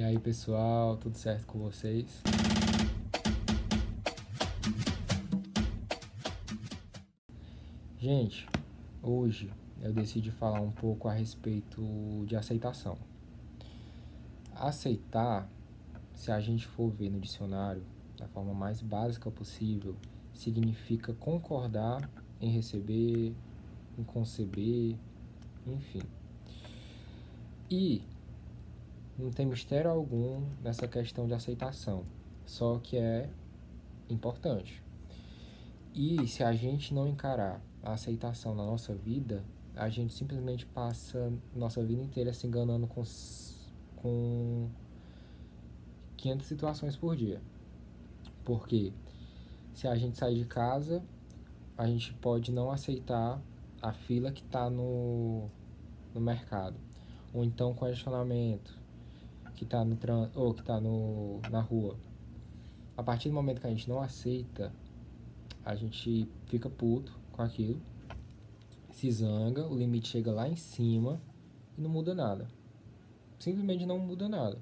E aí pessoal, tudo certo com vocês? Gente, hoje eu decidi falar um pouco a respeito de aceitação. Aceitar, se a gente for ver no dicionário, da forma mais básica possível, significa concordar em receber, em conceber, enfim. E não tem mistério algum nessa questão de aceitação, só que é importante. E se a gente não encarar a aceitação na nossa vida, a gente simplesmente passa nossa vida inteira se enganando com, com 500 situações por dia. Porque se a gente sair de casa, a gente pode não aceitar a fila que está no, no mercado. Ou então congestionamento que está no ou que tá no, na rua. A partir do momento que a gente não aceita, a gente fica puto com aquilo, se zanga, o limite chega lá em cima e não muda nada. Simplesmente não muda nada.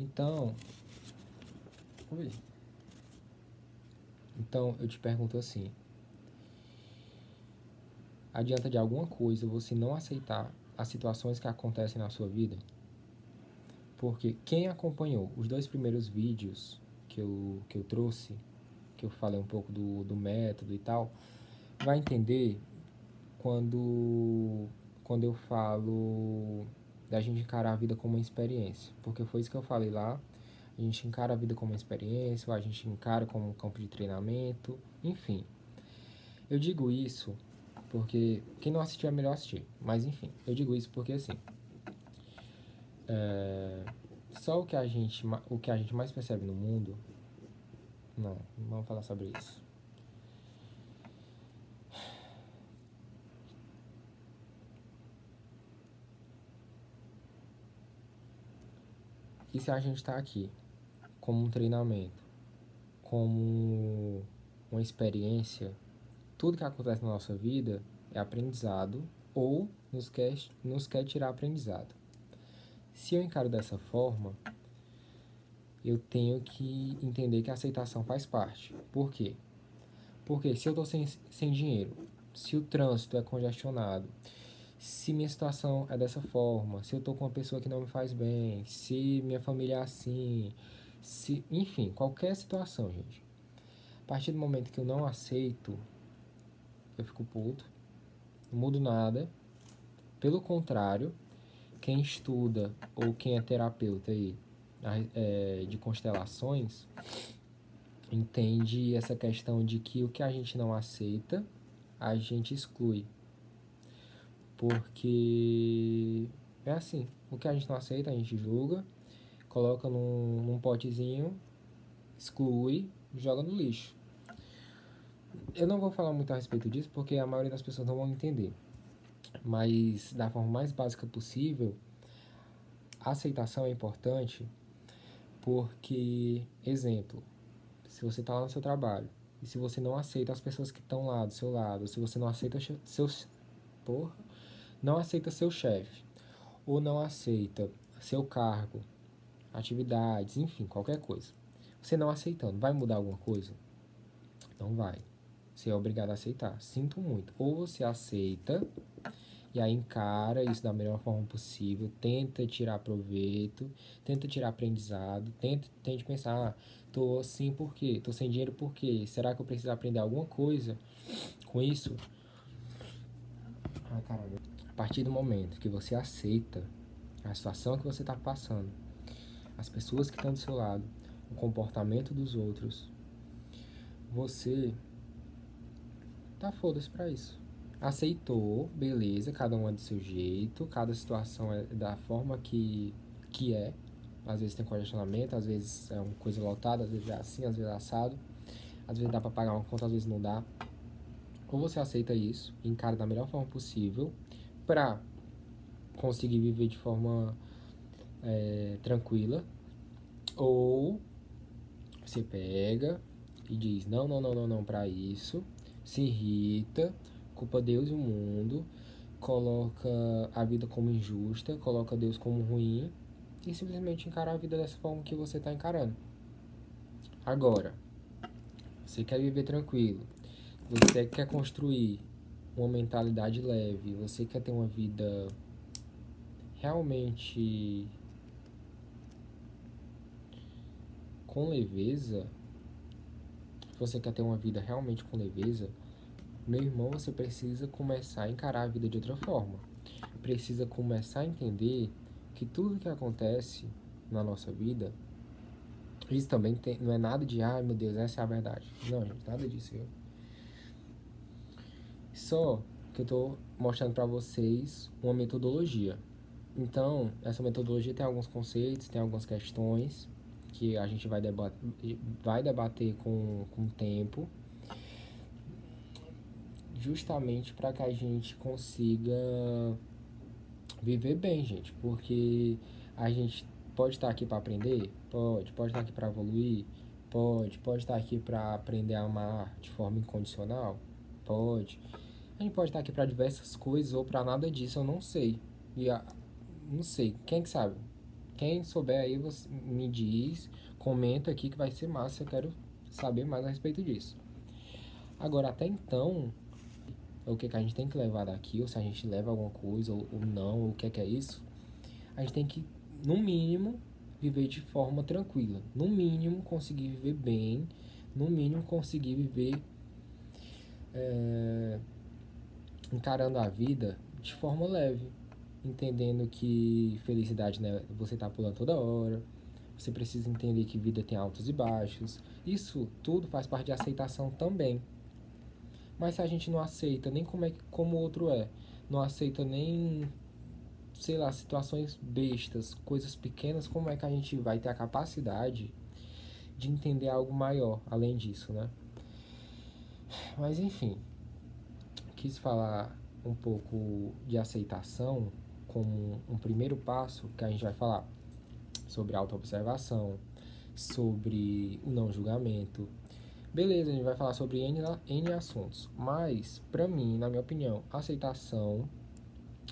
Então, oi. Então, eu te pergunto assim: adianta de alguma coisa você não aceitar as situações que acontecem na sua vida? Porque quem acompanhou os dois primeiros vídeos que eu, que eu trouxe, que eu falei um pouco do, do método e tal, vai entender quando, quando eu falo da gente encarar a vida como uma experiência. Porque foi isso que eu falei lá. A gente encara a vida como uma experiência, ou a gente encara como um campo de treinamento, enfim. Eu digo isso porque quem não assistiu é melhor assistir. Mas enfim, eu digo isso porque assim. É, só o que a gente o que a gente mais percebe no mundo. Não, não vamos falar sobre isso. E se a gente está aqui como um treinamento, como uma experiência, tudo que acontece na nossa vida é aprendizado ou nos quer, nos quer tirar aprendizado. Se eu encaro dessa forma, eu tenho que entender que a aceitação faz parte. Por quê? Porque se eu estou sem, sem dinheiro, se o trânsito é congestionado, se minha situação é dessa forma, se eu estou com uma pessoa que não me faz bem, se minha família é assim, se, enfim, qualquer situação, gente. A partir do momento que eu não aceito, eu fico puto, não mudo nada. Pelo contrário, quem estuda ou quem é terapeuta aí, é, de constelações entende essa questão de que o que a gente não aceita, a gente exclui. Porque é assim, o que a gente não aceita, a gente julga, coloca num, num potezinho, exclui, joga no lixo. Eu não vou falar muito a respeito disso porque a maioria das pessoas não vão entender mas da forma mais básica possível, a aceitação é importante porque, exemplo, se você está lá no seu trabalho e se você não aceita as pessoas que estão lá do seu lado, se você não aceita seus porra, não aceita seu chefe ou não aceita seu cargo, atividades, enfim, qualquer coisa. Você não aceitando, vai mudar alguma coisa? Não vai. Você é obrigado a aceitar. Sinto muito. Ou você aceita e aí encara isso da melhor forma possível, tenta tirar proveito, tenta tirar aprendizado, tenta, tente pensar, ah, tô assim por quê? Tô sem dinheiro por quê? Será que eu preciso aprender alguma coisa com isso? Ah, caralho. A partir do momento que você aceita a situação que você está passando, as pessoas que estão do seu lado, o comportamento dos outros, você tá foda-se pra isso aceitou, beleza, cada um é do seu jeito, cada situação é da forma que, que é. Às vezes tem congestionamento, às vezes é uma coisa lotada, às vezes é assim, às vezes é assado. Às vezes dá para pagar uma conta, às vezes não dá. Ou você aceita isso, encara da melhor forma possível para conseguir viver de forma é, tranquila. Ou você pega e diz: não, não, não, não, não, para isso. Se irrita, culpa Deus e o mundo, coloca a vida como injusta, coloca Deus como ruim e simplesmente encarar a vida dessa forma que você está encarando. Agora, você quer viver tranquilo, você quer construir uma mentalidade leve, você quer ter uma vida realmente com leveza, você quer ter uma vida realmente com leveza, meu irmão, você precisa começar a encarar a vida de outra forma. Precisa começar a entender que tudo que acontece na nossa vida, isso também tem, não é nada de, ai meu Deus, essa é a verdade. Não, gente, nada disso. Só que eu tô mostrando para vocês uma metodologia. Então, essa metodologia tem alguns conceitos, tem algumas questões que a gente vai debater, vai debater com, com o tempo, justamente para que a gente consiga viver bem, gente, porque a gente pode estar aqui para aprender, pode, pode estar aqui para evoluir, pode, pode estar aqui para aprender a amar de forma incondicional, pode. A gente pode estar aqui para diversas coisas ou para nada disso, eu não sei. E a, não sei, quem que sabe? Quem souber aí, você me diz, comenta aqui que vai ser massa, eu quero saber mais a respeito disso. Agora, até então, o que, que a gente tem que levar daqui, ou se a gente leva alguma coisa ou, ou não, ou o que é, que é isso, a gente tem que, no mínimo, viver de forma tranquila. No mínimo, conseguir viver bem. No mínimo, conseguir viver é, encarando a vida de forma leve entendendo que felicidade né, você tá pulando toda hora. Você precisa entender que vida tem altos e baixos. Isso tudo faz parte de aceitação também. Mas se a gente não aceita nem como é como o outro é, não aceita nem sei lá, situações bestas, coisas pequenas, como é que a gente vai ter a capacidade de entender algo maior além disso, né? Mas enfim, quis falar um pouco de aceitação como um primeiro passo que a gente vai falar sobre autoobservação, sobre o não julgamento. Beleza, a gente vai falar sobre N, N assuntos, mas, para mim, na minha opinião, aceitação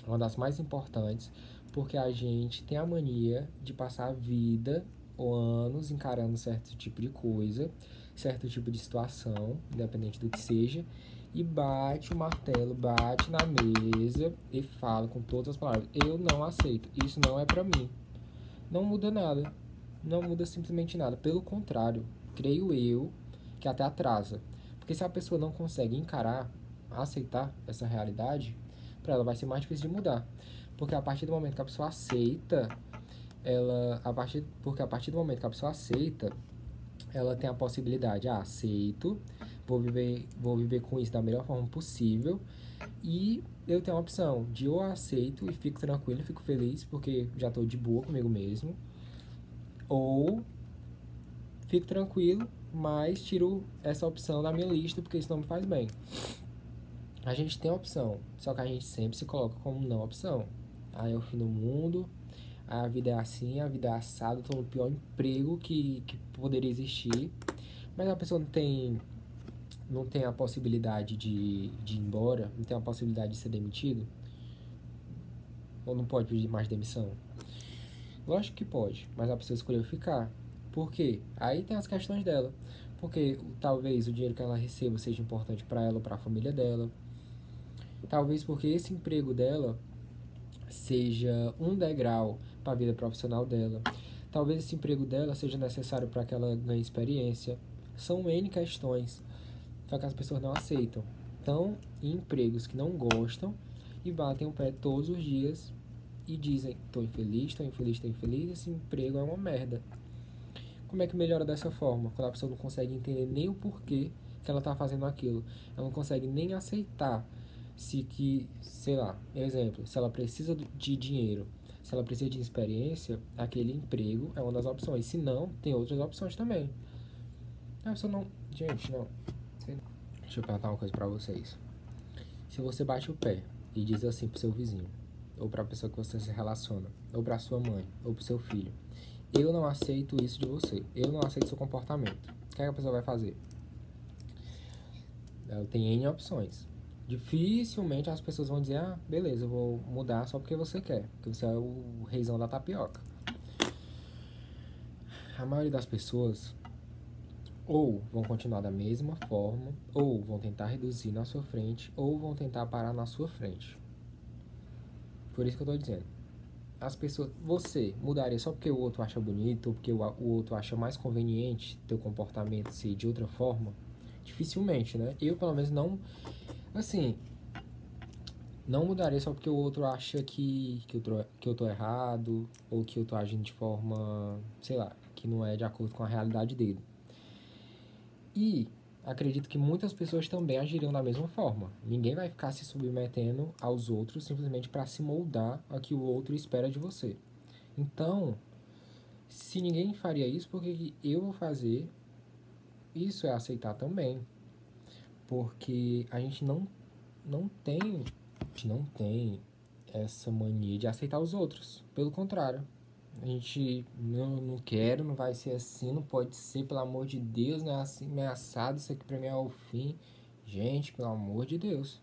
é uma das mais importantes porque a gente tem a mania de passar a vida ou anos encarando certo tipo de coisa, certo tipo de situação, independente do que seja, e bate o martelo, bate na mesa e fala com todas as palavras: Eu não aceito, isso não é para mim. Não muda nada, não muda simplesmente nada. Pelo contrário, creio eu que até atrasa. Porque se a pessoa não consegue encarar, aceitar essa realidade, para ela vai ser mais difícil de mudar. Porque a partir do momento que a pessoa aceita, ela a partir porque a partir do momento que a pessoa aceita, ela tem a possibilidade, ah, aceito, vou viver, vou viver com isso da melhor forma possível. E eu tenho a opção de eu aceito e fico tranquilo, fico feliz porque já estou de boa comigo mesmo. Ou fico tranquilo, mas tiro essa opção da minha lista porque isso não me faz bem. A gente tem a opção, só que a gente sempre se coloca como não opção. Aí é o fim do mundo, a vida é assim, a vida é assada, estou no pior emprego que, que poderia existir. Mas a pessoa não tem não tem a possibilidade de, de ir embora, não tem a possibilidade de ser demitido? Ou não pode pedir mais demissão? Lógico que pode, mas a pessoa escolheu ficar. Por quê? Aí tem as questões dela. Porque talvez o dinheiro que ela receba seja importante para ela ou para a família dela. Talvez porque esse emprego dela seja um degrau para a vida profissional dela. Talvez esse emprego dela seja necessário para que ela ganhe experiência. São N questões. Só que as pessoas não aceitam. Estão em empregos que não gostam e batem o pé todos os dias e dizem: estou infeliz, estou infeliz, estou infeliz, esse emprego é uma merda. Como é que melhora dessa forma? Quando a pessoa não consegue entender nem o porquê que ela está fazendo aquilo. Ela não consegue nem aceitar se que, sei lá, exemplo, se ela precisa de dinheiro, se ela precisa de experiência, aquele emprego é uma das opções. Se não, tem outras opções também. A pessoa não. Gente, não. Deixa eu perguntar uma coisa pra vocês. Se você bate o pé e diz assim pro seu vizinho, ou pra pessoa que você se relaciona, ou pra sua mãe, ou pro seu filho, eu não aceito isso de você, eu não aceito seu comportamento, o que, é que a pessoa vai fazer? Ela tem N opções. Dificilmente as pessoas vão dizer, ah, beleza, eu vou mudar só porque você quer, porque você é o reizão da tapioca. a maioria das pessoas ou vão continuar da mesma forma, ou vão tentar reduzir na sua frente, ou vão tentar parar na sua frente. Por isso que eu tô dizendo. As pessoas, você mudaria só porque o outro acha bonito, ou porque o, o outro acha mais conveniente teu comportamento ser de outra forma? Dificilmente, né? Eu, pelo menos, não. Assim, não mudaria só porque o outro acha que, que, eu tô, que eu tô errado, ou que eu tô agindo de forma, sei lá, que não é de acordo com a realidade dele. E acredito que muitas pessoas também agiriam da mesma forma. Ninguém vai ficar se submetendo aos outros simplesmente para se moldar a que o outro espera de você. Então, se ninguém faria isso, por que eu vou fazer? Isso é aceitar também. Porque a gente não, não tem a gente não tem essa mania de aceitar os outros. Pelo contrário. A gente não, não quero, não vai ser assim, não pode ser, pelo amor de Deus, né? Assim, ameaçado, isso aqui pra mim é o fim. Gente, pelo amor de Deus.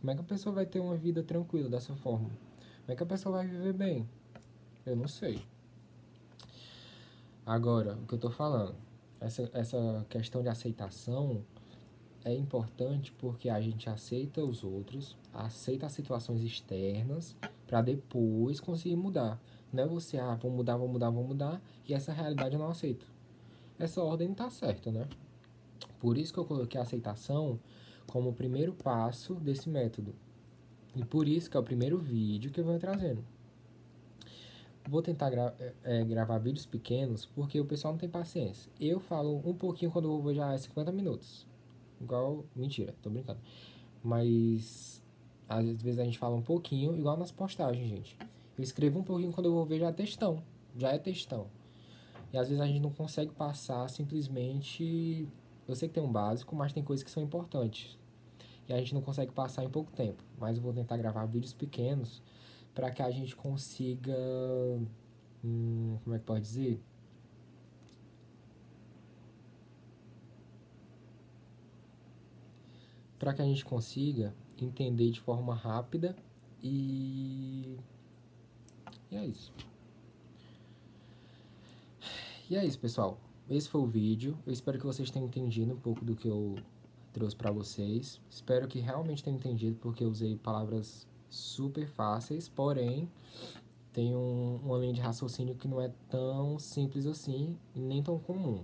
Como é que a pessoa vai ter uma vida tranquila dessa forma? Como é que a pessoa vai viver bem? Eu não sei. Agora, o que eu tô falando, essa, essa questão de aceitação é importante porque a gente aceita os outros, aceita as situações externas para depois conseguir mudar. Não é você, ah, vou mudar, vou mudar, vou mudar, e essa realidade eu não aceito. Essa ordem tá certa, né? Por isso que eu coloquei a aceitação como o primeiro passo desse método. E por isso que é o primeiro vídeo que eu vou trazendo. Vou tentar gra é, gravar vídeos pequenos porque o pessoal não tem paciência. Eu falo um pouquinho quando eu vou já é 50 minutos. Igual. Mentira, tô brincando. Mas. Às vezes a gente fala um pouquinho, igual nas postagens, gente. Eu escrevo um pouquinho quando eu vou ver já é textão. Já é textão. E às vezes a gente não consegue passar simplesmente. Eu sei que tem um básico, mas tem coisas que são importantes. E a gente não consegue passar em pouco tempo. Mas eu vou tentar gravar vídeos pequenos para que a gente consiga. Hum, como é que pode dizer? para que a gente consiga entender de forma rápida e e é isso. E é isso, pessoal. Esse foi o vídeo. Eu espero que vocês tenham entendido um pouco do que eu trouxe para vocês. Espero que realmente tenham entendido, porque eu usei palavras super fáceis, porém tem um, uma linha de raciocínio que não é tão simples assim e nem tão comum.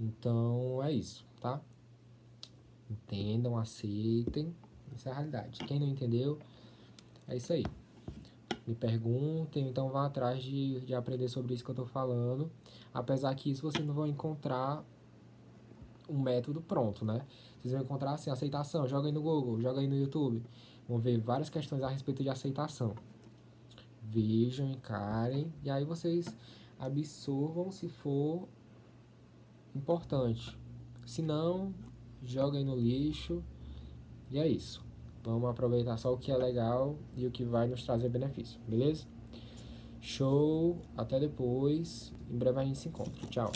Então é isso, tá? Entendam, aceitem. Essa é a realidade. Quem não entendeu, é isso aí. Me perguntem, então vá atrás de, de aprender sobre isso que eu estou falando. Apesar que isso vocês não vão encontrar um método pronto, né? Vocês vão encontrar assim, aceitação, joga aí no Google, joga aí no YouTube. Vão ver várias questões a respeito de aceitação. Vejam, encarem, e aí vocês absorvam se for importante. Se não, joga aí no lixo. E é isso. Vamos aproveitar só o que é legal e o que vai nos trazer benefício, beleza? Show, até depois. Em breve a gente se encontra. Tchau.